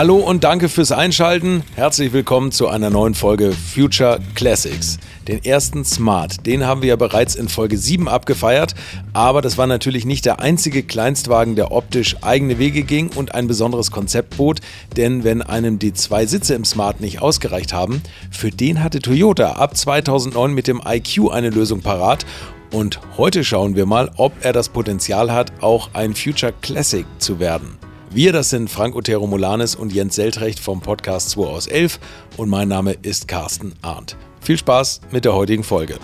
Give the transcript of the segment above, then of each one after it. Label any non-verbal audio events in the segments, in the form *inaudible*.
Hallo und danke fürs Einschalten. Herzlich willkommen zu einer neuen Folge Future Classics. Den ersten Smart, den haben wir ja bereits in Folge 7 abgefeiert, aber das war natürlich nicht der einzige Kleinstwagen, der optisch eigene Wege ging und ein besonderes Konzept bot, denn wenn einem die zwei Sitze im Smart nicht ausgereicht haben, für den hatte Toyota ab 2009 mit dem IQ eine Lösung parat und heute schauen wir mal, ob er das Potenzial hat, auch ein Future Classic zu werden. Wir, das sind Frank Otero Molanes und Jens Seltrecht vom Podcast 2 aus 11 und mein Name ist Carsten Arndt. Viel Spaß mit der heutigen Folge.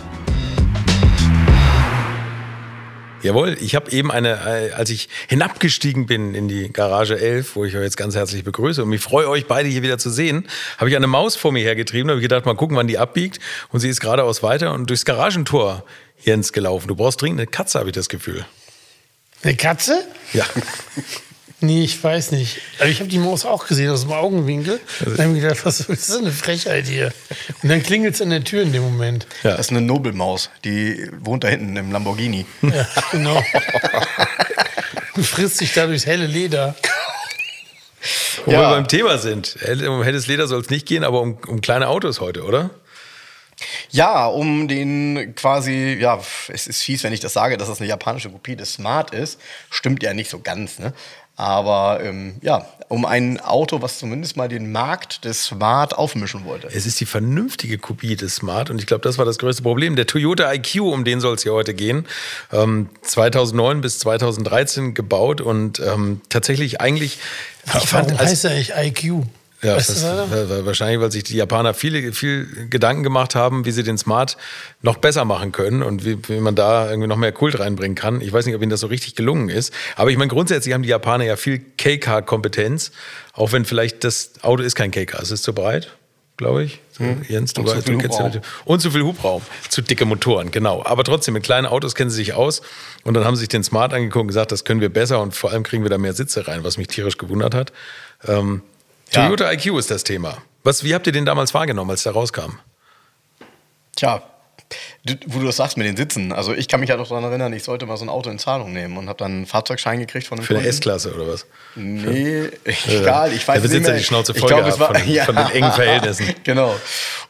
Jawohl, ich habe eben eine, äh, als ich hinabgestiegen bin in die Garage 11, wo ich euch jetzt ganz herzlich begrüße und mich freue, euch beide hier wieder zu sehen, habe ich eine Maus vor mir hergetrieben. Da habe ich gedacht, mal gucken, wann die abbiegt. Und sie ist geradeaus weiter und durchs Garagentor, Jens, gelaufen. Du brauchst dringend eine Katze, habe ich das Gefühl. Eine Katze? Ja. *laughs* Nee, ich weiß nicht. Aber ich habe die Maus auch gesehen aus dem Augenwinkel. Und dann habe ich gedacht, was ist das eine Frechheit hier? Und dann klingelt es an der Tür in dem Moment. Ja. Das ist eine Nobelmaus, die wohnt da hinten im Lamborghini. Ja, genau. *laughs* Und frisst sich da durchs helle Leder. Wo ja. wir beim Thema sind. Um helles Leder soll es nicht gehen, aber um, um kleine Autos heute, oder? Ja, um den quasi, ja, es ist fies, wenn ich das sage, dass das eine japanische Kopie des Smart ist. Stimmt ja nicht so ganz, ne? Aber ähm, ja, um ein Auto, was zumindest mal den Markt des Smart aufmischen wollte. Es ist die vernünftige Kopie des Smart und ich glaube, das war das größte Problem. Der Toyota IQ, um den soll es hier heute gehen, ähm, 2009 bis 2013 gebaut und ähm, tatsächlich eigentlich. Ich Warum fand, heißt er eigentlich IQ? Ja, weißt das, wahrscheinlich, weil sich die Japaner viele, viel Gedanken gemacht haben, wie sie den Smart noch besser machen können und wie, wie, man da irgendwie noch mehr Kult reinbringen kann. Ich weiß nicht, ob ihnen das so richtig gelungen ist. Aber ich meine, grundsätzlich haben die Japaner ja viel K-Car-Kompetenz, auch wenn vielleicht das Auto ist kein K-Car. Es ist zu breit, glaube ich. Hm. Jens, du, weißt, du kennst ja Und zu viel Hubraum. Zu dicke Motoren, genau. Aber trotzdem, mit kleinen Autos kennen sie sich aus. Und dann haben sie sich den Smart angeguckt und gesagt, das können wir besser und vor allem kriegen wir da mehr Sitze rein, was mich tierisch gewundert hat. Ähm, Toyota IQ ist das Thema. Was, wie habt ihr den damals wahrgenommen, als der rauskam? Tja, wo du das sagst mit den Sitzen. Also ich kann mich ja doch daran erinnern, ich sollte mal so ein Auto in Zahlung nehmen und habe dann einen Fahrzeugschein gekriegt von einem Für eine S-Klasse oder was? Nee, egal. Ich weiß der Besitzer die Schnauze voll glaub, gehabt war, von, *laughs* ja. von, den engen Verhältnissen. *laughs* genau.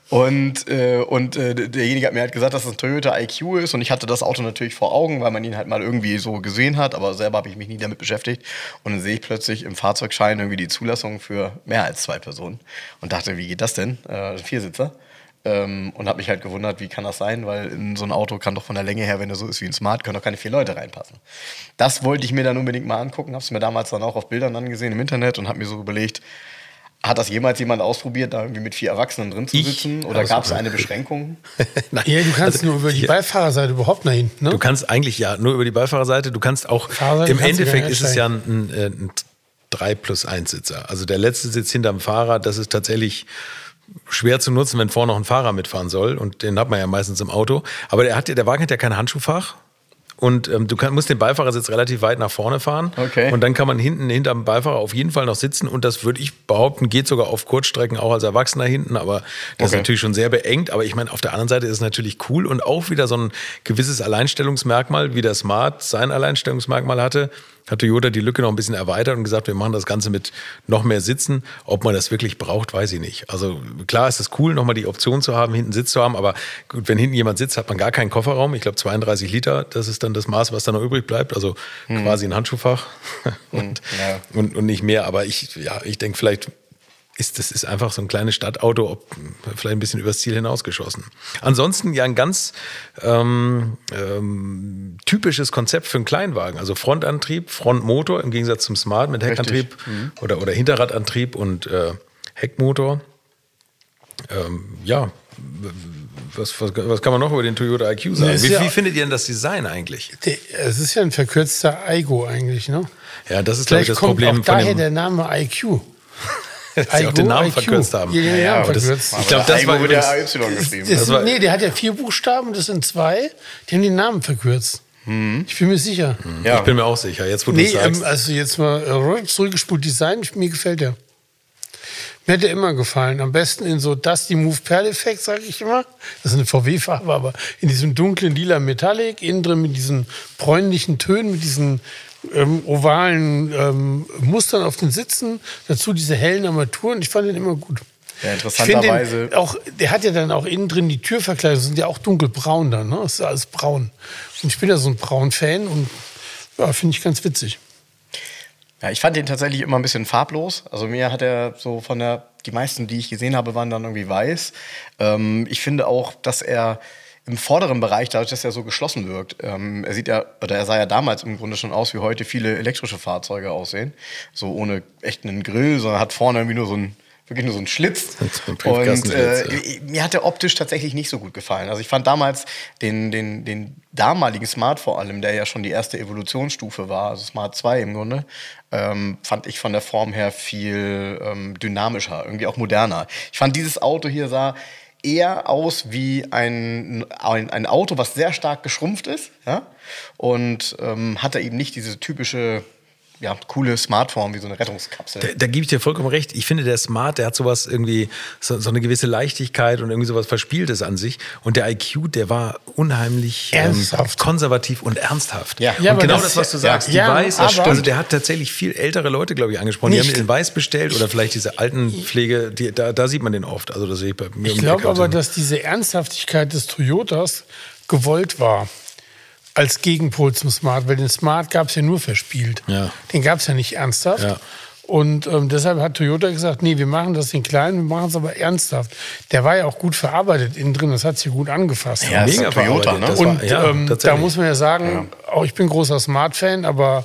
Und, äh, und äh, derjenige hat mir halt gesagt, dass das ein Toyota IQ ist und ich hatte das Auto natürlich vor Augen, weil man ihn halt mal irgendwie so gesehen hat, aber selber habe ich mich nie damit beschäftigt. Und dann sehe ich plötzlich im Fahrzeugschein irgendwie die Zulassung für mehr als zwei Personen und dachte, wie geht das denn? Äh, Viersitzer. Ähm, und habe mich halt gewundert, wie kann das sein, weil in so ein Auto kann doch von der Länge her, wenn er so ist wie ein Smart, können doch keine vier Leute reinpassen. Das wollte ich mir dann unbedingt mal angucken, habe es mir damals dann auch auf Bildern angesehen im Internet und habe mir so überlegt, hat das jemals jemand ausprobiert, da irgendwie mit vier Erwachsenen drin zu sitzen? Ich? Oder gab es eine *laughs* Beschränkung? *laughs* Nein. Ja, du kannst also, nur über die ja. Beifahrerseite überhaupt nach hinten. Ne? Du kannst eigentlich ja nur über die Beifahrerseite. Du kannst auch, Fahrerseite im kannst Endeffekt ist es ja ein, ein, ein 3 plus 1 Sitzer. Also der letzte Sitz hinterm Fahrer, das ist tatsächlich schwer zu nutzen, wenn vorne noch ein Fahrer mitfahren soll. Und den hat man ja meistens im Auto. Aber der, hat, der Wagen hat ja kein Handschuhfach. Und ähm, du kann, musst den Beifahrersitz relativ weit nach vorne fahren. Okay. Und dann kann man hinten hinterm Beifahrer auf jeden Fall noch sitzen. Und das würde ich behaupten, geht sogar auf Kurzstrecken auch als Erwachsener hinten. Aber das okay. ist natürlich schon sehr beengt. Aber ich meine, auf der anderen Seite ist es natürlich cool und auch wieder so ein gewisses Alleinstellungsmerkmal, wie der Smart sein Alleinstellungsmerkmal hatte hat Toyota die Lücke noch ein bisschen erweitert und gesagt, wir machen das Ganze mit noch mehr Sitzen. Ob man das wirklich braucht, weiß ich nicht. Also klar ist es cool, nochmal die Option zu haben, hinten Sitz zu haben, aber gut, wenn hinten jemand sitzt, hat man gar keinen Kofferraum. Ich glaube 32 Liter, das ist dann das Maß, was da noch übrig bleibt. Also hm. quasi ein Handschuhfach *laughs* und, ja. und, und nicht mehr. Aber ich, ja, ich denke vielleicht ist das ist einfach so ein kleines Stadtauto, ob, vielleicht ein bisschen übers Ziel hinausgeschossen. Ansonsten ja ein ganz ähm, ähm, typisches Konzept für einen Kleinwagen. Also Frontantrieb, Frontmotor im Gegensatz zum Smart mit Heckantrieb mhm. oder, oder Hinterradantrieb und äh, Heckmotor. Ähm, ja, was, was, was kann man noch über den Toyota IQ sagen? Nee, wie, ja- wie findet ihr denn das Design eigentlich? Es ist ja ein verkürzter Aigo eigentlich, ne? Ja, das ist, glaube ich, das kommt Problem auch von daher dem, der Name IQ. *laughs* dass sie auch den Namen verkürzt haben. Ja, Ja, Namen aber das- verkürzt. Ich glaube, das Aigo war wird übrigens, ja AY geschrieben. Das, Das war- nee, der hat ja vier Buchstaben, das sind zwei. Die haben den Namen verkürzt. Ich bin mir sicher. Ja. ich bin mir auch sicher, jetzt wo du Nee, es sagst. ähm, also jetzt mal äh, zurückgespult Design, mir gefällt der. Mir hat der immer gefallen. Am besten in so Dusty Move Pearl Effekt, sage ich immer. Das ist eine VW-Farbe, aber in diesem dunklen lila Metallic, innen drin mit diesen bräunlichen Tönen, mit diesen ähm, ovalen ähm, Mustern auf den Sitzen, dazu diese hellen Armaturen. Ich fand den immer gut. Ja, interessanterweise. auch, der hat ja dann auch innen drin die Türverkleidung, sind ja auch dunkelbraun dann, ne? Das ist ja alles braun. Und ich bin ja so ein braun-Fan und ja, finde ich ganz witzig. Ja, ich fand den tatsächlich immer ein bisschen farblos. Also mir hat er so von der, die meisten, die ich gesehen habe, waren dann irgendwie weiß. Ähm, ich finde auch, dass er im vorderen Bereich, dadurch, dass er so geschlossen wirkt, ähm, er sieht ja, oder er sah ja damals im Grunde schon aus, wie heute viele elektrische Fahrzeuge aussehen. So ohne echt einen Grill, sondern hat vorne irgendwie nur so ein wirklich nur so ein Schlitz. Und äh, mir hat der optisch tatsächlich nicht so gut gefallen. Also ich fand damals den, den, den damaligen Smart vor allem, der ja schon die erste Evolutionsstufe war, also Smart 2 im Grunde, ähm, fand ich von der Form her viel ähm, dynamischer, irgendwie auch moderner. Ich fand dieses Auto hier sah eher aus wie ein, ein, ein Auto, was sehr stark geschrumpft ist, ja, und ähm, hatte eben nicht diese typische ja, coole Smartform wie so eine Rettungskapsel. Da, da gebe ich dir vollkommen recht. Ich finde, der Smart, der hat sowas irgendwie, so, so eine gewisse Leichtigkeit und irgendwie sowas Verspieltes an sich. Und der IQ, der war unheimlich ähm, konservativ und ernsthaft. Ja. und Ja, aber genau das- das, was du ja, sagst, die ja, Weiß, aber- also der hat tatsächlich viel ältere Leute, glaube ich, angesprochen. Die Nicht. haben den Weiß bestellt oder vielleicht diese Altenpflege, die, da, da sieht man den oft. Also das sehe ich bei mir Ich die glaube aber, dass diese Ernsthaftigkeit des Toyotas gewollt war. Als Gegenpol zum Smart, weil den Smart gab es ja nur verspielt. Ja. Den gab es ja nicht ernsthaft. Ja. Und ähm, deshalb hat Toyota gesagt, nee, wir machen das den kleinen, wir machen es aber ernsthaft. Der war ja auch gut verarbeitet innen drin, das hat sich gut angefasst. Ja, Mega Toyota, verarbeitet. ne? Das war- Und ja, ähm, da muss man ja sagen, auch ich bin großer Smart-Fan, aber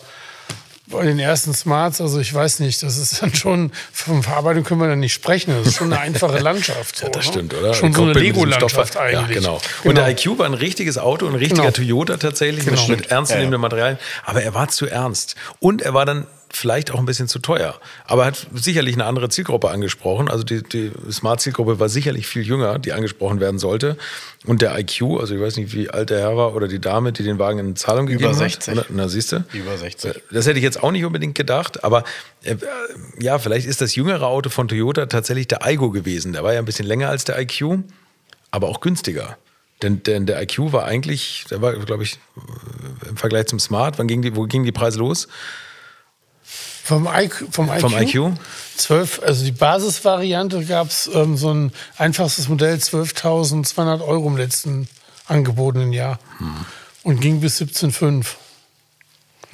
bei den ersten Smarts, also ich weiß nicht, das ist dann schon, von Verarbeitung können wir dann nicht sprechen. Das ist schon eine einfache *laughs* Landschaft. So, Ja, das ne? stimmt, oder? Schon so eine Lego-Landschaft eigentlich. Ja, genau. Und der IQ war ein richtiges Auto, ein richtiger Genau. Toyota tatsächlich, Genau. mit, mit ernstzunehmenden Materialien. Aber er war zu ernst. Und er war dann vielleicht auch ein bisschen zu teuer. Aber er hat sicherlich eine andere Zielgruppe angesprochen. Also die, die Smart-Zielgruppe war sicherlich viel jünger, die angesprochen werden sollte. Und der IQ, also ich weiß nicht, wie alt der Herr war oder die Dame, die den Wagen in Zahlung Über gegeben 60. hat. Na, siehst du? Über 60. Das hätte ich jetzt auch nicht unbedingt gedacht, aber äh, ja, vielleicht ist das jüngere Auto von Toyota tatsächlich der Aigo gewesen. Der war ja ein bisschen länger als der IQ, aber auch günstiger. Denn, denn der IQ war eigentlich, der war, glaube ich, äh, im Vergleich zum Smart, wann ging die, wo gingen die Preise los? Vom IQ? Vom IQ? Vom IQ? 12, also die Basisvariante gab es ähm, so ein einfachstes Modell, 12.200 Euro im letzten angebotenen Jahr. Hm. Und ging bis 17,5.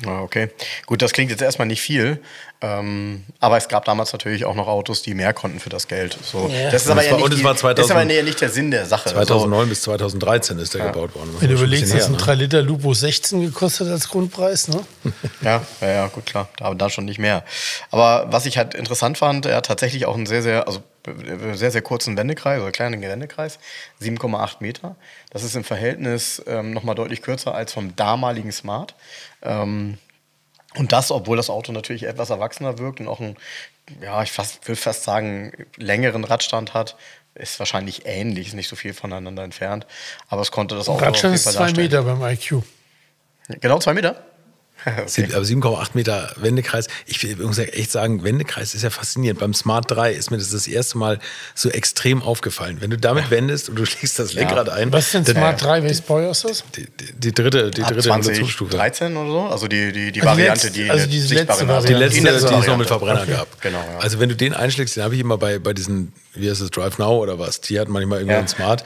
Ah, Okay, gut, das klingt jetzt erstmal nicht viel, ähm, aber es gab damals natürlich auch noch Autos, die mehr konnten für das Geld. So, Ja. Das ist aber Das ja war- nicht, und es die, war das 2000 ist aber ja nicht der Sinn der Sache. 2009 bis 2013 ist der gebaut worden. Wenn du ein überlegst, dass ein her, ne? 3 Liter Lupo 16 gekostet als Grundpreis, ne? So. *laughs* Ja, ja, ja, gut, klar, da, da schon nicht mehr. Aber was ich halt interessant fand, er hat tatsächlich auch einen sehr, sehr, also sehr, sehr kurzen Wendekreis, oder kleinen Wendekreis, 7,8 Meter. Das ist im Verhältnis ähm, nochmal deutlich kürzer als vom damaligen Smart. Ähm, Und das, obwohl das Auto natürlich etwas erwachsener wirkt und auch einen, ja, ich fast, will fast sagen, längeren Radstand hat, ist wahrscheinlich ähnlich, ist nicht so viel voneinander entfernt. Aber es konnte das Auto Radstand ist Fall zwei darstellen. Meter beim IQ. Genau, zwei Meter? *laughs* Sieb- Aber 7,8 Meter Wendekreis. Ich will- muss ja echt sagen, Wendekreis ist ja faszinierend. Beim Smart 3 ist mir das das erste Mal so extrem aufgefallen. Wenn du damit wendest und du schlägst das Lenkrad ein. Was ist denn Smart 3? Welches Baujahr ist das? Die, die, die dritte, die Ab dritte Evolutionsstufe. 2013 oder so? Also die, die, die die Variante, letzte- die also diese sichtbare letzte Nase- Die Ja, letzte, die die, es noch mit Variante. Verbrenner Okay. gab. Genau, ja. Also wenn du den einschlägst, den habe ich immer bei, bei diesen, wie heißt es, Drive Now oder was, die hatten manchmal irgendwie Ja. einen Smart.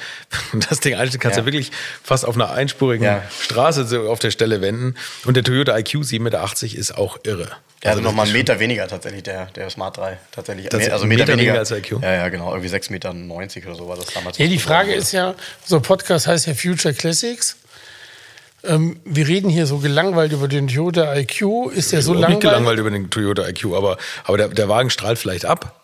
*laughs* Das Ding einschlägst, kannst du Ja. wirklich fast auf einer einspurigen Ja. Straße so auf der Stelle wenden. Und der Toyota IQ 7,80 Meter ist auch irre. Ja, also das nochmal einen Meter weniger tatsächlich, der, der Smart 3. Tatsächlich. Das ist also ein Meter, Meter weniger weniger als der IQ? Ja, ja, genau. Irgendwie 6,90 Meter oder so war das damals. Ja, die Frage ist ja, so ein Podcast heißt ja Future Classics. Ähm, wir reden hier so gelangweilt über den Toyota IQ. Ist der so Überhaupt nicht langweilig? gelangweilt über den Toyota IQ, aber, aber der, der Wagen strahlt vielleicht ab.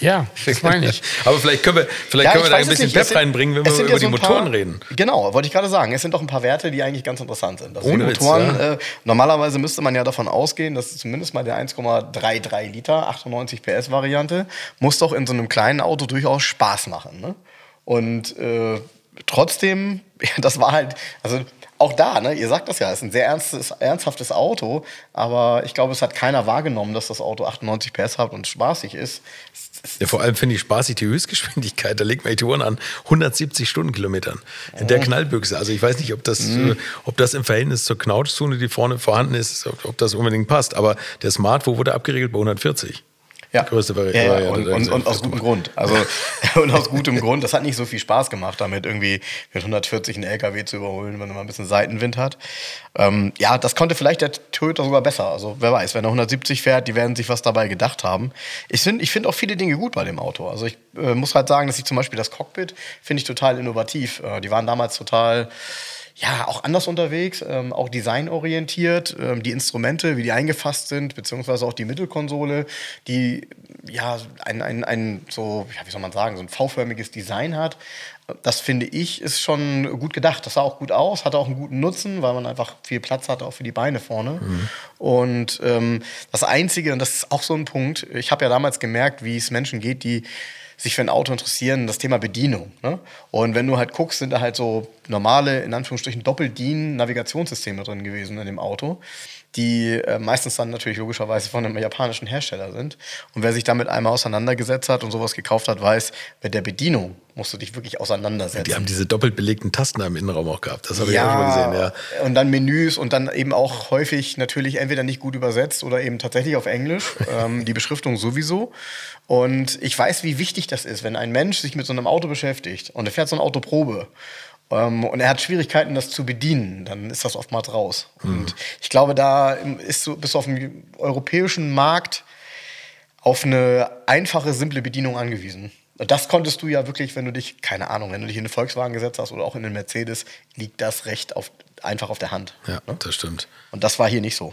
Ja, *laughs* das meine ich. Aber vielleicht können wir, vielleicht Ja, können wir da ein bisschen. Pep reinbringen, wenn wir über ja die so ein Motoren paar, reden. Genau, wollte ich gerade sagen. Es sind doch ein paar Werte, die eigentlich ganz interessant sind. Ohne die Witz, Motoren, ja. äh, normalerweise müsste man ja davon ausgehen, dass zumindest mal der 1,33 Liter, 98 PS Variante, muss doch in so einem kleinen Auto durchaus Spaß machen. Ne? Und äh, trotzdem, *laughs* das war halt, also auch da, ne, ihr sagt das ja, es ist ein sehr ernstes, ernsthaftes Auto, aber ich glaube, es hat keiner wahrgenommen, dass das Auto 98 PS hat und spaßig ist. Ja, vor allem finde ich spaßig die Höchstgeschwindigkeit. Da legt man die Touren an 170 Stundenkilometern in der Knallbüchse. Also ich weiß nicht, ob das, äh, ob das im Verhältnis zur Knautschzone, die vorne vorhanden ist, ob, ob das unbedingt passt. Aber der Smart, wo wurde abgeregelt? Bei 140. Ja, Die größte Vari ja, ja. Variante. Und, und, und aus gutem *laughs* Grund. Also *laughs* und aus gutem Grund. Das hat nicht so viel Spaß gemacht, damit irgendwie mit 140 einen LKW zu überholen, wenn man ein bisschen Seitenwind hat. Ähm, ja, das konnte vielleicht der Toyota sogar besser. Also wer weiß, wenn er 170 fährt, die werden sich was dabei gedacht haben. Ich finde ich find auch viele Dinge gut bei dem Auto. Also ich äh, muss halt sagen, dass ich zum Beispiel das Cockpit finde ich total innovativ. Äh, die waren damals total ja, auch anders unterwegs, ähm, auch designorientiert. Ähm, die Instrumente, wie die eingefasst sind, beziehungsweise auch die Mittelkonsole, die ja ein, ein, ein so, ja, wie soll man sagen, so ein V-förmiges Design hat. Das finde ich ist schon gut gedacht. Das sah auch gut aus, hatte auch einen guten Nutzen, weil man einfach viel Platz hatte, auch für die Beine vorne. Und ähm, das Einzige, und das ist auch so ein Punkt, ich habe ja damals gemerkt, wie es Menschen geht, die sich für ein Auto interessieren, das Thema Bedienung. Ne? Und wenn du halt guckst, sind da halt so normale, in Anführungsstrichen, Doppel-DIN-Navigationssysteme drin gewesen in dem Auto, die äh, meistens dann natürlich logischerweise von einem japanischen Hersteller sind. Und wer sich damit einmal auseinandergesetzt hat und sowas gekauft hat, weiß, mit der Bedienung musst du dich wirklich auseinandersetzen. Die haben diese doppelt belegten Tasten im Innenraum auch gehabt. Das habe ich auch schon mal gesehen, ja. Und dann Menüs und dann eben auch häufig natürlich entweder nicht gut übersetzt oder eben tatsächlich auf Englisch. *laughs* ähm, die Beschriftung sowieso. Und ich weiß, wie wichtig das ist, wenn ein Mensch sich mit so einem Auto beschäftigt und er fährt so ein Auto Probe. Ähm, und er hat Schwierigkeiten, das zu bedienen, dann ist das oftmals raus. Und ich glaube, da ist so, bist du auf dem europäischen Markt auf eine einfache, simple Bedienung angewiesen. Und Das konntest du ja wirklich, wenn du dich, keine Ahnung, wenn du dich in einen Volkswagen gesetzt hast oder auch in einen Mercedes, liegt das Recht auf, einfach auf der Hand. Ja, das stimmt. Und das war hier nicht so.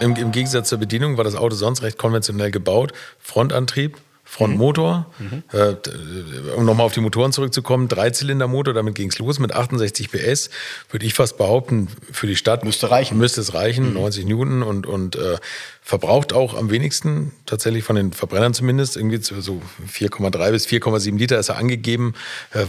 Im, Im Gegensatz zur Bedienung war das Auto sonst recht konventionell gebaut. Frontantrieb, Frontmotor. Äh, d- um nochmal auf die Motoren zurückzukommen, Dreizylindermotor, damit ging es los mit 68 PS. Würde ich fast behaupten, für die Stadt Müsste reichen. Müsste es reichen, 90 Newton und, und äh, verbraucht auch am wenigsten, tatsächlich von den Verbrennern zumindest. Irgendwie so 4,3 bis 4,7 Liter ist er angegeben. Äh,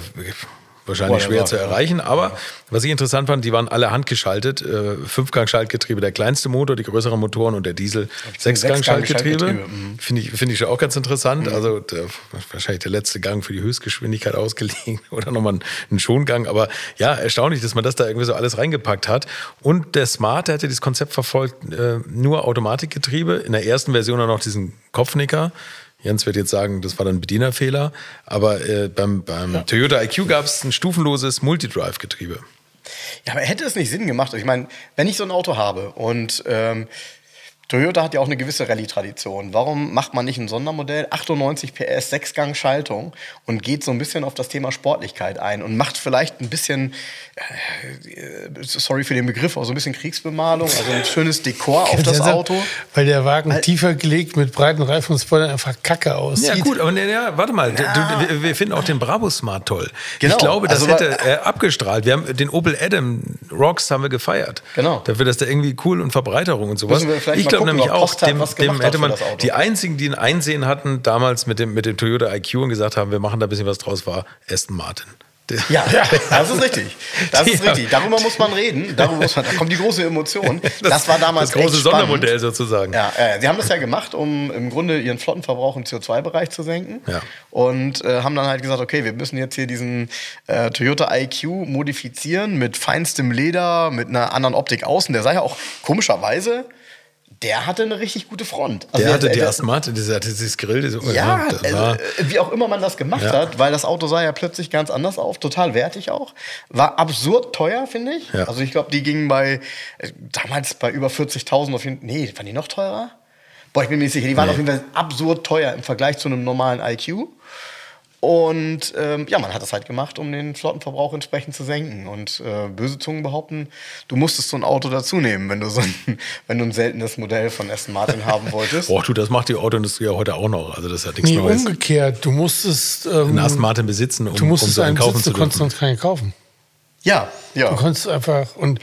Wahrscheinlich schwer zu erreichen, aber was ich interessant fand, die waren alle handgeschaltet. Äh, Fünfgang-Schaltgetriebe, der kleinste Motor, die größeren Motoren und der Diesel Sechsgang-Schaltgetriebe. Mhm. Finde ich, finde ich auch ganz interessant. Also der, wahrscheinlich der letzte Gang für die Höchstgeschwindigkeit ausgelegt *laughs* oder nochmal ein, ein Schongang. Aber ja, erstaunlich, dass man das da irgendwie so alles reingepackt hat. Und der Smart, der hatte dieses Konzept verfolgt, äh, nur Automatikgetriebe. In der ersten Version auch noch diesen Kopfnicker. Jens wird jetzt sagen, das war dann ein Bedienerfehler. Aber äh, beim, beim Toyota IQ gab es ein stufenloses Multidrive-Getriebe. Ja, aber hätte es nicht Sinn gemacht? Ich meine, wenn ich so ein Auto habe und ähm, Toyota hat ja auch eine gewisse Rallye-Tradition. Warum macht man nicht ein Sondermodell, 98 PS, Sechsgang-Schaltung und geht so ein bisschen auf das Thema Sportlichkeit ein und macht vielleicht ein bisschen, äh, sorry für den Begriff, aber so ein bisschen Kriegsbemalung, also ein schönes Dekor auf *laughs* das Auto. Weil der Wagen tiefer gelegt mit breiten Reifen und Spoilern einfach kacke aussieht. Ja, gut, aber ne, ja, warte mal. Du, wir, wir finden auch den Brabus Smart toll. Genau. Ich glaube, das Also, hätte er abgestrahlt. Wir haben den Opel Adam Rocks haben wir gefeiert. Genau. Dafür, dass der irgendwie cool und Verbreiterung und sowas. Müssen wir vielleicht Ich mal glaube nämlich auch, dem, dem hätte man die einzigen, die ein Einsehen hatten damals mit dem mit dem Toyota IQ und gesagt haben, wir machen da ein bisschen was draus, war Aston Martin. Ja, *laughs* das ist richtig. Das ist richtig. Darüber muss man reden. Darüber muss man, da kommt die große Emotion. *laughs* Das, war damals Das große. Sondermodell sozusagen. Ja, äh, sie haben das ja gemacht, um im Grunde ihren Flottenverbrauch im CO2-Bereich zu senken. Ja. Und äh, haben dann halt gesagt, okay, wir müssen jetzt hier diesen äh, Toyota IQ modifizieren mit feinstem Leder, mit einer anderen Optik außen. Der sei ja auch komischerweise, der hatte eine richtig gute Front. Also Der hatte die der- Aston Martin, dieser, hatte dieses Grill. Diese, ja, also, war, äh, wie auch immer man das gemacht Ja. hat, weil das Auto sah ja plötzlich ganz anders auf, total wertig auch. War absurd teuer, finde ich. Ja. Also ich glaube, die gingen bei, äh, damals bei über 40.000 auf jeden Fall, nee, waren die noch teurer? Boah, ich bin mir nicht sicher, die waren Nee. auf jeden Fall absurd teuer im Vergleich zu einem normalen IQ. Und ähm, ja, man hat das halt gemacht, um den Flottenverbrauch entsprechend zu senken. Und äh, böse Zungen behaupten, du musstest so ein Auto dazu nehmen, wenn du so ein, *laughs* wenn du ein seltenes Modell von Aston Martin haben *laughs* wolltest. Boah, du, das macht die Autoindustrie ja heute auch noch. Also das ist ja nichts Nee, Neues. umgekehrt. Du musstest, ähm, Einen Aston Martin besitzen, um, du um musstest so einen einen kaufen Sitz, zu du konntest sonst keinen kaufen. Ja, ja. Du konntest einfach, und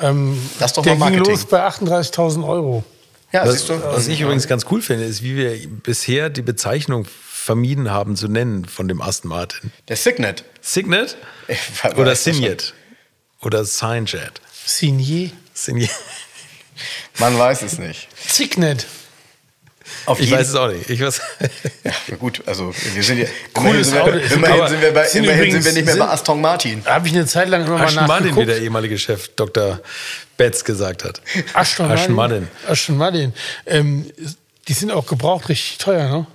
ähm, Das ist doch der mal ging Marketing. los bei 38.000 Euro. ja Was, siehst du? was ich übrigens ganz cool finde, ist, wie wir bisher die Bezeichnung vermieden haben zu nennen von dem Aston Martin. Der Signet. Signet weiß oder. Signet oder Signjet. Signier. Signet. Man weiß es nicht. Signet. Auf Ich weiß es auch nicht. Ich weiß, *laughs* Ja, gut, also wir sind ja. Cooles immerhin sind wir, immerhin sind wir, bei, sind immerhin sind wir nicht mehr bei sind- Aston Martin. Da habe ich eine Zeit lang immer mal Ashton Martin, wie der ehemalige Chef Dr. Betz gesagt hat. Ashton Martin. Martin. Ashton Martin. Ähm, die sind auch gebraucht richtig teuer, ne?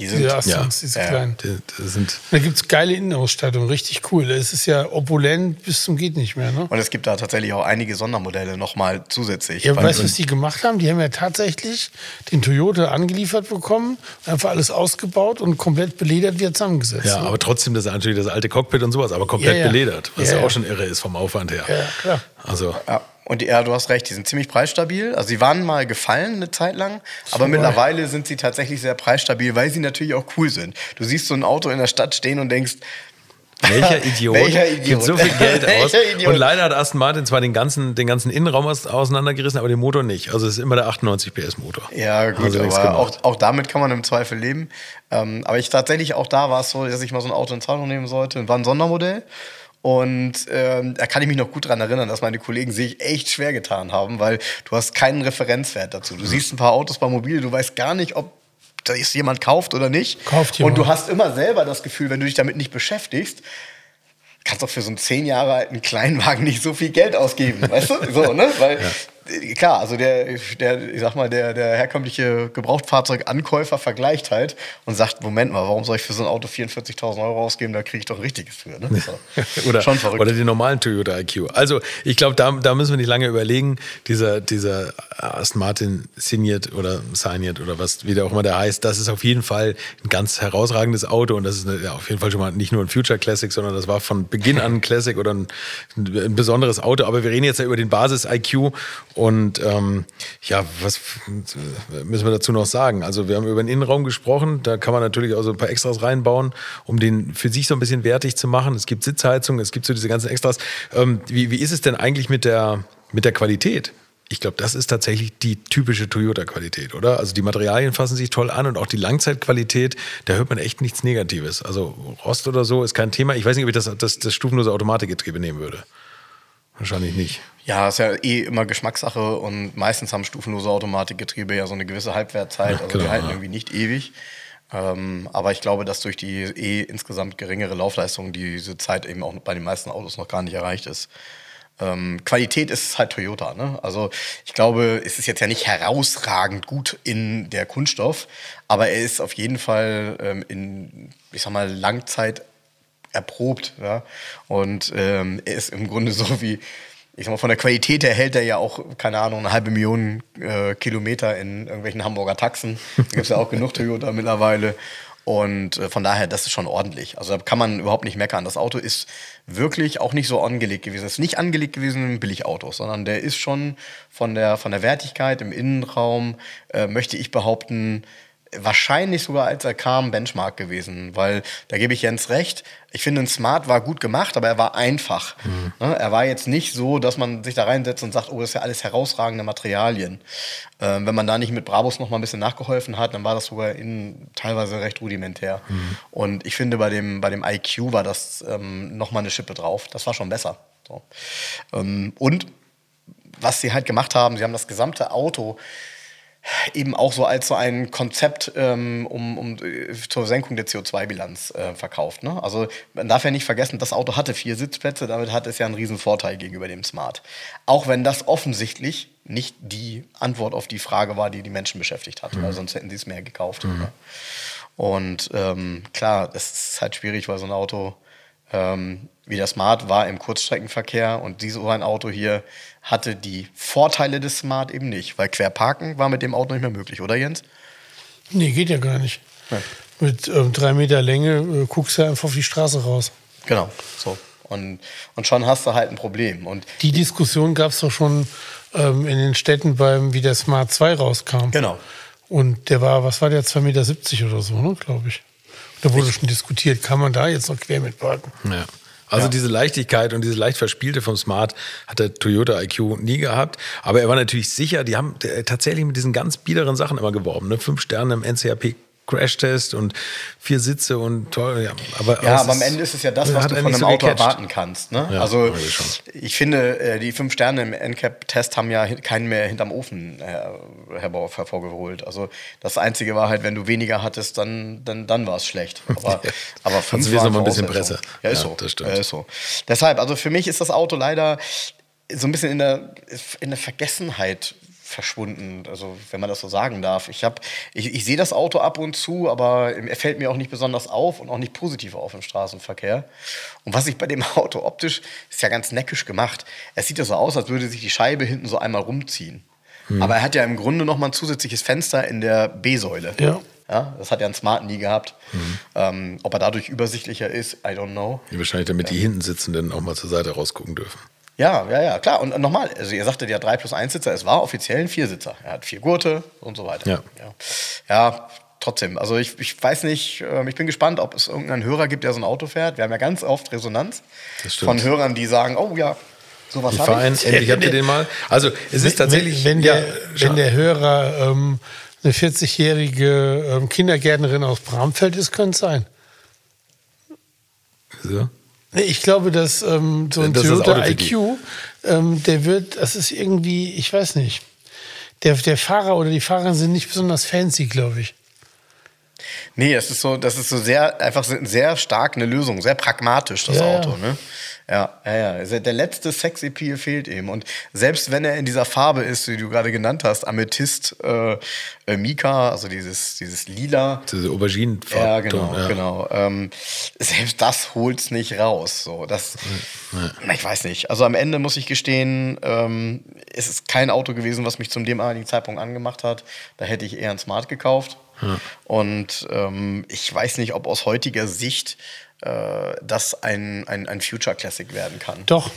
Die sind- ja. diese Ja. kleinen. Die, das sind, Da gibt es geile Innenausstattung, richtig cool. Es ist ja opulent bis zum geht nicht mehr, ne? Und es gibt da tatsächlich auch einige Sondermodelle nochmal zusätzlich. Ja, weißt du, was die gemacht haben? Die haben ja tatsächlich den Toyota angeliefert bekommen, einfach alles ausgebaut und komplett beledert wieder zusammengesetzt. ja, ne? aber trotzdem das ist natürlich das alte Cockpit und sowas, aber komplett Ja, ja. beledert, was ja. auch schon irre ist vom Aufwand her. Ja, klar. Also Ja, und die, ja, du hast recht, die sind ziemlich preisstabil. Also sie waren mal gefallen eine Zeit lang, aber mittlerweile sind sie tatsächlich sehr preisstabil, weil sie natürlich auch cool sind. Du siehst so ein Auto in der Stadt stehen und denkst, Welcher *laughs* Idiot, Welcher Idiot? gibt so viel Geld *laughs* aus? Und leider hat Aston Martin zwar den ganzen, den ganzen Innenraum aus, auseinandergerissen, aber den Motor nicht. Also es ist immer der 98 PS Motor. Ja, gut, Also aber auch, auch damit kann man im Zweifel leben. Ähm, aber ich tatsächlich, auch da war es so, dass ich mal so ein Auto in Zahlung nehmen sollte. War ein Sondermodell. Und ähm, da kann ich mich noch gut dran erinnern, dass meine Kollegen sich echt schwer getan haben, weil du hast keinen Referenzwert dazu. Du siehst ein paar Autos bei Mobil, du weißt gar nicht, ob da ist jemand kauft oder nicht. Kauft Und jemand. du hast immer selber das Gefühl, wenn du dich damit nicht beschäftigst, kannst doch für so einen zehn Jahre alten Kleinwagen nicht so viel Geld ausgeben, weißt du? So, ne? Weil, äh, klar, also der, der, ich sag mal, der, der herkömmliche Gebrauchtfahrzeugankäufer vergleicht halt und sagt, Moment mal, warum soll ich für so ein Auto 44.000 Euro ausgeben? Da kriege ich doch ein richtiges für, ne? *laughs* Oder, Schon verrückt. oder den normalen Toyota IQ. Also ich glaube, da, da müssen wir nicht lange überlegen. Dieser, dieser Aston Martin signiert oder signiert oder was, wie der auch immer der heißt, das ist auf jeden Fall ein ganz herausragendes Auto und das ist eine, ja, auf jeden Fall schon mal nicht nur ein Future Classic, sondern das war von Beginn an ein Classic oder ein, ein besonderes Auto. Aber wir reden jetzt ja über den Basis IQ und ähm, ja, was müssen wir dazu noch sagen? Also wir haben über den Innenraum gesprochen, da kann man natürlich auch so ein paar Extras reinbauen, um den für sich so ein bisschen wertig zu machen. Es gibt Sitzheizung, es gibt so diese ganzen Extras. Ähm, wie, wie ist es denn eigentlich mit der, mit der Qualität? Ich glaube, das ist tatsächlich die typische Toyota-Qualität, oder? Also die Materialien fassen sich toll an und auch die Langzeitqualität, da hört man echt nichts Negatives. Also Rost oder so ist kein Thema. Ich weiß nicht, ob ich das, das, das stufenlose Automatikgetriebe nehmen würde. Wahrscheinlich nicht. Ja, ist ja eh immer Geschmackssache und meistens haben stufenlose Automatikgetriebe ja so eine gewisse Halbwertzeit, Ja, also die genau, halten irgendwie nicht ewig. Ähm, aber ich glaube, dass durch die eh insgesamt geringere Laufleistung diese Zeit eben auch bei den meisten Autos noch gar nicht erreicht ist. Ähm, Qualität ist halt Toyota. Ne? Also ich glaube, es ist jetzt ja nicht herausragend gut in der Kunststoff, aber er ist auf jeden Fall ähm, in, ich sag mal, Langzeit erprobt. Ja? Und ähm, er ist im Grunde so wie, ich sag mal, von der Qualität her hält er ja auch, keine Ahnung, eine halbe Million äh, Kilometer in irgendwelchen Hamburger Taxen. Da gibt es ja auch genug Toyota *laughs* mittlerweile. Und äh, von daher, das ist schon ordentlich. Also da kann man überhaupt nicht meckern. Das Auto ist wirklich auch nicht so angelegt gewesen. Es ist nicht angelegt gewesen in Billigautos, sondern der ist schon von der, von der Wertigkeit im Innenraum, äh, möchte ich behaupten, wahrscheinlich sogar als er kam Benchmark gewesen, weil da gebe ich Jens recht. Ich finde, ein Smart war gut gemacht, aber er war einfach. Mhm. Ne? Er war jetzt nicht so, dass man sich da reinsetzt und sagt, oh, das ist ja alles herausragende Materialien. Ähm, wenn man da nicht mit Brabus noch mal ein bisschen nachgeholfen hat, dann war das sogar in, teilweise recht rudimentär. Mhm. Und ich finde, bei dem, bei dem IQ war das ähm, noch mal eine Schippe drauf. Das war schon besser. So. Ähm, und was sie halt gemacht haben, sie haben das gesamte Auto eben auch so als so ein Konzept ähm, um, um, äh, zur Senkung der CO2-Bilanz äh, verkauft. Ne? Also man darf ja nicht vergessen, das Auto hatte vier Sitzplätze, damit hat es ja einen riesen Vorteil gegenüber dem Smart. Auch wenn das offensichtlich nicht die Antwort auf die Frage war, die die Menschen beschäftigt hat, mhm. weil sonst hätten sie es mehr gekauft. Mhm. Und ähm, klar, das ist halt schwierig, weil so ein Auto ähm, wie der Smart war im Kurzstreckenverkehr und dieses Auto hier hatte die Vorteile des Smart eben nicht, weil Querparken war mit dem Auto nicht mehr möglich, oder Jens? Nee, geht ja gar nicht. Ja. Mit ähm, drei Meter Länge äh, guckst du einfach auf die Straße raus. Genau, so. Und, und schon hast du halt ein Problem. Und die Diskussion gab es doch schon ähm, in den Städten, beim, wie der Smart 2 rauskam. Genau. Und der war, was war der, 2,70 Meter oder so, ne, glaube ich. Da wurde schon diskutiert, kann man da jetzt noch quer mit parken? Ja. Also ja. diese Leichtigkeit und diese leicht verspielte vom Smart hat der Toyota IQ nie gehabt. Aber er war natürlich sicher, die haben tatsächlich mit diesen ganz biederen Sachen immer geworben. Ne? Fünf Sterne im NCAP Crashtest und vier Sitze und toll. Ja, aber, ja, aber am Ende ist es ja das, was du von einem so Auto gecatcht. erwarten kannst. Ne? Ja, also ich finde, äh, die fünf Sterne im NCAP-Test haben ja keinen mehr hinterm Ofen äh, hervorgeholt. Also das Einzige war halt, wenn du weniger hattest, dann, dann, dann war es schlecht. *laughs* Aber, aber fünf also wir sind mal ein bisschen Presse. Ja, ist ja, so. Das stimmt. Ist so. Deshalb, also für mich ist das Auto leider so ein bisschen in der, in der Vergessenheit verschwunden, also wenn man das so sagen darf. Ich, hab, ich, ich sehe das Auto ab und zu, aber er fällt mir auch nicht besonders auf und auch nicht positiv auf im Straßenverkehr. Und was ich bei dem *laughs* Auto optisch, ist ja ganz neckisch gemacht. Es sieht ja so aus, als würde sich die Scheibe hinten so einmal rumziehen. Hm. Aber er hat ja im Grunde noch mal ein zusätzliches Fenster in der B-Säule. Ja. Ja, das hat ja ein Smart nie gehabt. Mhm. Ähm, ob er dadurch übersichtlicher ist, I don't know. Wahrscheinlich, damit die hinten sitzenden auch mal zur Seite rausgucken dürfen. Ja, ja, ja, klar. Und nochmal, also ihr sagtet ja 3 plus 1 Sitzer, es war offiziell ein Viersitzer. Er hat vier Gurte und so weiter. Ja. Ja, ja trotzdem. Also ich, ich weiß nicht, ähm, ich bin gespannt, ob es irgendeinen Hörer gibt, der so ein Auto fährt. Wir haben ja ganz oft Resonanz von Hörern, die sagen, oh ja, sowas habe ich. *laughs* Endlich habt ihr den mal. Also es ist tatsächlich... Wenn, wenn der, wenn der Hörer ähm, eine 40-jährige ähm, Kindergärtnerin aus Bramfeld ist, könnte es sein. So. Ich glaube, dass ähm, so ein das Toyota IQ, ähm, der wird, das ist irgendwie, ich weiß nicht, der, der Fahrer oder die Fahrer sind nicht besonders fancy, glaube ich. Nee, es ist so, das ist so sehr, einfach sehr stark eine Lösung, sehr pragmatisch, das ja, Auto. Ne? Ja, ja, ja. Also der letzte Sexappeal fehlt ihm. Und selbst wenn er in dieser Farbe ist, die du gerade genannt hast, Amethyst, äh, äh, Mika, also dieses, dieses Lila. Diese Auberginenfarbe. Ja, genau, ja. genau. Ähm, selbst das holt's nicht raus. So, das, ja. ich weiß nicht. Also am Ende muss ich gestehen, ähm, es ist kein Auto gewesen, was mich zum damaligen Zeitpunkt angemacht hat. Da hätte ich eher ein Smart gekauft. Und ähm, ich weiß nicht, ob aus heutiger Sicht äh, das ein, ein, ein Future Classic werden kann. Doch,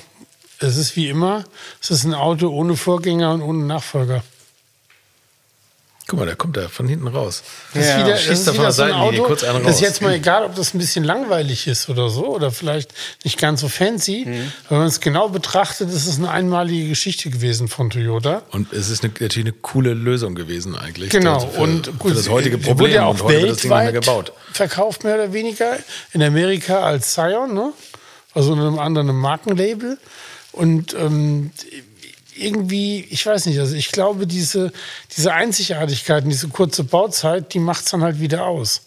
es ist wie immer, es ist ein Auto ohne Vorgänger und ohne Nachfolger. Guck mal, da kommt er von hinten raus. Das ja. ist wieder, Schießt das ist wieder so ein Auto, kurz einen das ist jetzt mal egal, ob das ein bisschen langweilig ist oder so oder vielleicht nicht ganz so fancy. Mhm. Wenn man es genau betrachtet, ist es eine einmalige Geschichte gewesen von Toyota. Und es ist eine, natürlich eine coole Lösung gewesen eigentlich. Genau. Für, und gut, für das heutige Problem wurde ja auch und heute weltweit gebaut. verkauft mehr oder weniger in Amerika als Scion, ne? also unter einem anderen Markenlabel. Und ähm, irgendwie, ich weiß nicht, also ich glaube, diese, diese Einzigartigkeit, diese kurze Bauzeit, die macht es dann halt wieder aus.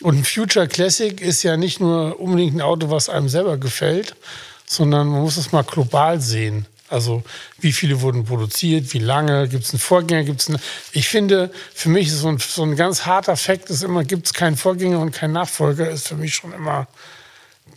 Und ein Future Classic ist ja nicht nur unbedingt ein Auto, was einem selber gefällt, sondern man muss es mal global sehen. Also wie viele wurden produziert, wie lange, gibt es einen Vorgänger, gibt es einen... Ich finde, für mich ist so ein, so ein ganz harter Fakt, ist immer, gibt es keinen Vorgänger und keinen Nachfolger, ist für mich schon immer,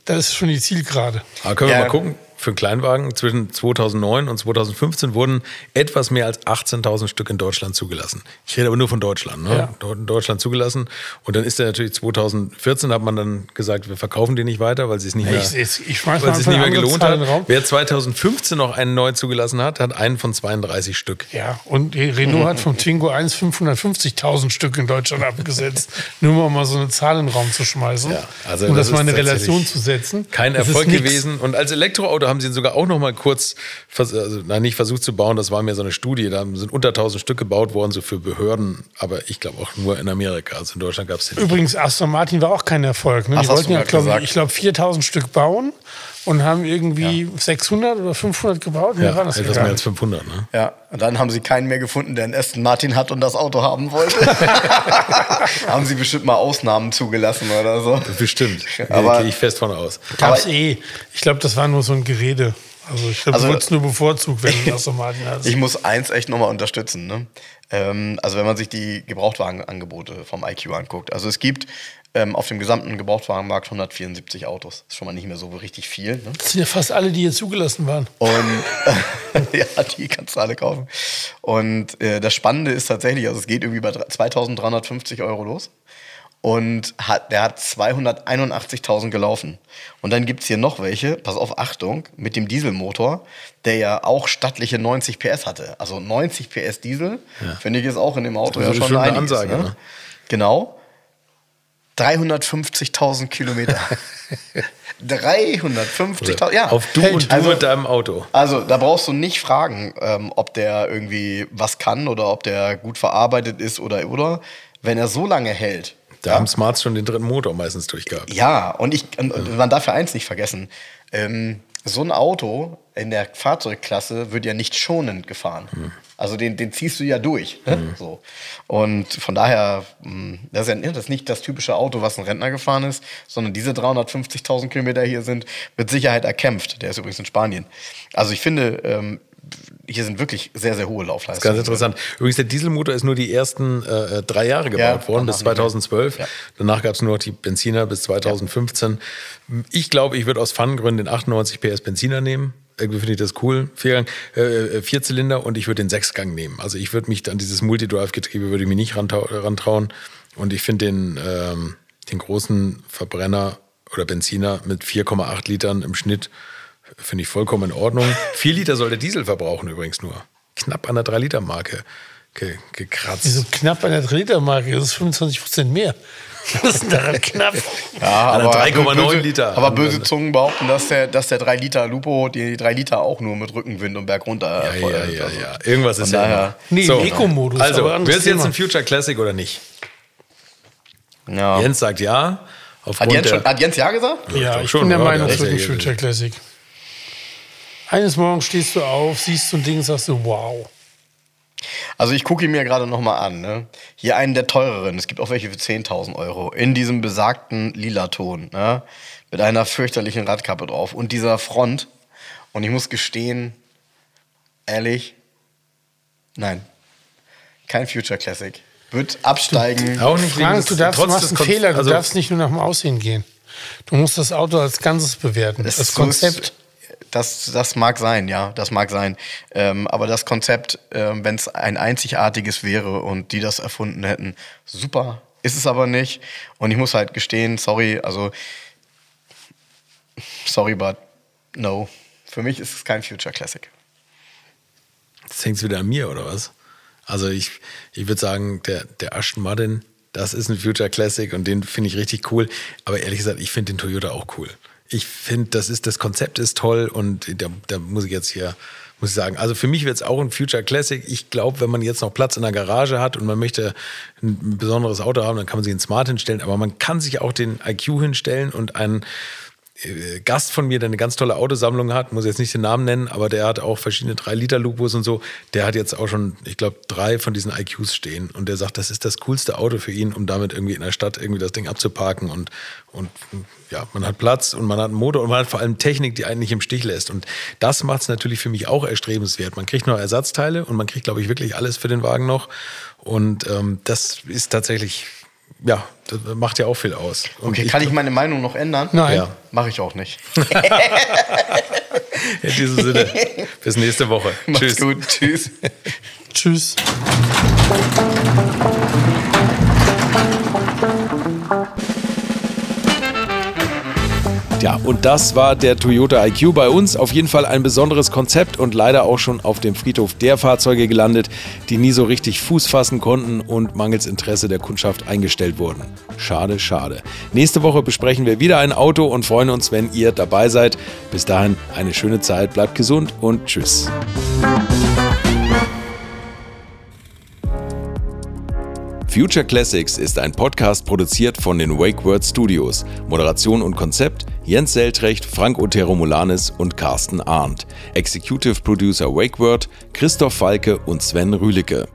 das ist schon die Zielgerade. Aber können wir ja. mal gucken, für einen Kleinwagen. Zwischen 2009 und 2015 wurden etwas mehr als 18.000 Stück in Deutschland zugelassen. Ich rede aber nur von Deutschland. Ne? Ja. In Deutschland zugelassen. Und dann ist der natürlich 2014 hat man dann gesagt, wir verkaufen den nicht weiter, weil sie es nicht mehr, Ich- ich- ich weil mal es nicht mehr gelohnt Zahl hat. Wer 2015 noch einen neu zugelassen hat, hat einen von 32 Stück. Ja, und Renault hat vom Twingo 1 550.000 Stück in Deutschland abgesetzt. *laughs* Nur um mal so eine Zahl in den Raum zu schmeißen. Ja, also um das, das mal in eine Relation zu setzen. Kein Erfolg gewesen. Und als Elektroauto haben sie ihn sogar auch noch mal kurz, also, nein, nicht versucht zu bauen, das war mir so eine Studie. Da sind unter 1000 Stück gebaut worden, so für Behörden. Aber ich glaube auch nur in Amerika. Also in Deutschland gab es den. nicht. Übrigens, Aston Martin war auch kein Erfolg. Ne? Ach, Die wollten ja, glaube ich, glaube 4000 Stück bauen und haben irgendwie 600 oder 500 gebaut. Ja, etwas gar mehr als 500. Ne? Ja, und dann haben sie keinen mehr gefunden, der einen Aston Martin hat und das Auto haben wollte. *laughs* haben sie bestimmt mal Ausnahmen zugelassen oder so. Bestimmt. Aber- Da gehe ich fest von aus. Gab's Aber- eh. Ich glaube, das war nur so ein Gerede. Also ich Also- du wurdest nur bevorzugt, wenn du einen Aston Martin hast. Ich muss eins echt nochmal unterstützen. Ne? Ähm, also wenn man sich die Gebrauchtwagenangebote vom IQ anguckt. Also es gibt ähm, auf dem gesamten Gebrauchtwagenmarkt 174 Autos. Das ist schon mal nicht mehr so richtig viel. Ne? Das sind ja fast alle, die hier zugelassen waren. Und *laughs* ja, die kannst du alle kaufen. Und äh, das Spannende ist tatsächlich, also es geht irgendwie bei 2350 Euro los. Und hat, der hat 281.000 gelaufen. Und dann gibt's hier noch welche, pass auf, Achtung, mit dem Dieselmotor, der ja auch stattliche 90 PS hatte. Also 90 PS Diesel, finde ich, ist auch in dem Auto Das ja ist schon schon eine einiges, Ansage, ne? ne? Genau. 350.000 Kilometer. *laughs* 350.000, ja. Auf du und du Also- mit deinem Auto. Also, da brauchst du nicht fragen, ähm, ob der irgendwie was kann oder ob der gut verarbeitet ist oder oder. Wenn er so lange hält. Da haben Smarts schon den dritten Motor meistens durchgehabt. Ja, und ich und, und man darf ja eins nicht vergessen. Ähm, so ein Auto in der Fahrzeugklasse wird ja nicht schonend gefahren. Also den, den ziehst du ja durch. Ne? So. Und von daher, mh, das ist ja das ist nicht das typische Auto, was ein Rentner gefahren ist, sondern diese 350.000 Kilometer hier sind mit Sicherheit erkämpft. Der ist übrigens in Spanien. Also ich finde, ähm, hier sind wirklich sehr, sehr hohe Laufleistungen. Ganz interessant. Übrigens, der Dieselmotor ist nur die ersten äh, drei Jahre gebaut Ja, worden, bis danach nicht mehr. 2012. Ja. Danach gab es nur noch die Benziner bis 2015. Ich glaube, ich würde aus Fun-Gründen den 98 PS Benziner nehmen. Irgendwie finde ich das cool. Viergang, äh, Vierzylinder und ich würde den Sechsgang nehmen. Also ich würde mich an dieses Multidrive-Getriebe würde ich mich nicht rantau- rantrauen. Und ich finde den, ähm, den großen Verbrenner oder Benziner mit 4,8 Litern im Schnitt finde ich vollkommen in Ordnung. *laughs* Vier Liter soll der Diesel verbrauchen übrigens nur. Knapp an der 3-Liter-Marke ge gekratzt. Wieso knapp an der 3-Liter-Marke? Das ist 25 Prozent mehr. Was ist daran knapp? Ja, aber 3,9 böse- Liter. Aber böse Zungen behaupten, dass der, dass der 3 Liter Lupo die 3 Liter auch nur mit Rückenwind und Berg runter Ja, ja, ja, Also ja. Irgendwas ist ja daher- immer. Nee, im Eco-Modus, Also, wird es jetzt ein Future Classic oder nicht? Ja. Jens sagt ja. Hat, Jens schon, hat Jens ja gesagt? ich Ja, ich schon, bin der ja, Meinung, es ist wird ein ja- Future Classic. Eines Morgens stehst du auf, siehst so ein Ding und sagst du, wow. Also ich gucke ihn mir gerade nochmal an. Ne? Hier einen der teureren. Es gibt auch welche für 10.000 Euro. In diesem besagten lila Ton. Ne? Mit einer fürchterlichen Radkappe drauf. Und dieser Front. Und ich muss gestehen, ehrlich, nein. Kein Future Classic. Wird absteigen. Auch nicht Frank, du darfst, du trotz machst des einen Kon- Fehler, du also- darfst nicht nur nach dem Aussehen gehen. Du musst das Auto als Ganzes bewerten. Das ist- Konzept. Das, das mag sein, ja, das mag sein. Ähm, aber das Konzept, ähm, wenn es ein einzigartiges wäre und die das erfunden hätten, super. Ist es aber nicht. Und ich muss halt gestehen, sorry, also sorry, but no. Für mich ist es kein Future Classic. Jetzt hängt es wieder an mir, oder was? Also ich, ich würde sagen, der, der Aston Martin, das ist ein Future Classic und den finde ich richtig cool. Aber ehrlich gesagt, ich finde den Toyota auch cool. Ich finde, das ist, das Konzept ist toll und da, da muss ich jetzt hier, muss ich sagen, also für mich wird es auch ein Future Classic. Ich glaube, wenn man jetzt noch Platz in der Garage hat und man möchte ein besonderes Auto haben, dann kann man sich einen Smart hinstellen, aber man kann sich auch den IQ hinstellen und einen Gast von mir, der eine ganz tolle Autosammlung hat, muss jetzt nicht den Namen nennen, aber der hat auch verschiedene 3-Liter-Lupus und so. Der hat jetzt auch schon, ich glaube, drei von diesen IQs stehen. Und der sagt, das ist das coolste Auto für ihn, um damit irgendwie in der Stadt irgendwie das Ding abzuparken. Und, und ja, man hat Platz und man hat einen Motor und man hat vor allem Technik, die einen nicht im Stich lässt. Und das macht es natürlich für mich auch erstrebenswert. Man kriegt noch Ersatzteile und man kriegt, glaube ich, wirklich alles für den Wagen noch. Und ähm, das ist tatsächlich, ja, das macht ja auch viel aus. Und Okay, kann ich meine Meinung noch ändern? Nein. Ja. Mache ich auch nicht. *laughs* In diesem Sinne, bis nächste Woche. Macht's Tschüss. gut. Tschüss. Tschüss. Ja, und das war der Toyota IQ bei uns. Auf jeden Fall ein besonderes Konzept und leider auch schon auf dem Friedhof der Fahrzeuge gelandet, die nie so richtig Fuß fassen konnten und mangels Interesse der Kundschaft eingestellt wurden. Schade, schade. Nächste Woche besprechen wir wieder ein Auto und freuen uns, wenn ihr dabei seid. Bis dahin eine schöne Zeit, bleibt gesund und tschüss. Future Classics ist ein Podcast produziert von den Wake Word Studios. Moderation und Konzept Jens Seltrecht, Frank Otero Molanis und Carsten Arndt. Executive Producer Wake Word Christoph Falke und Sven Rühlicke.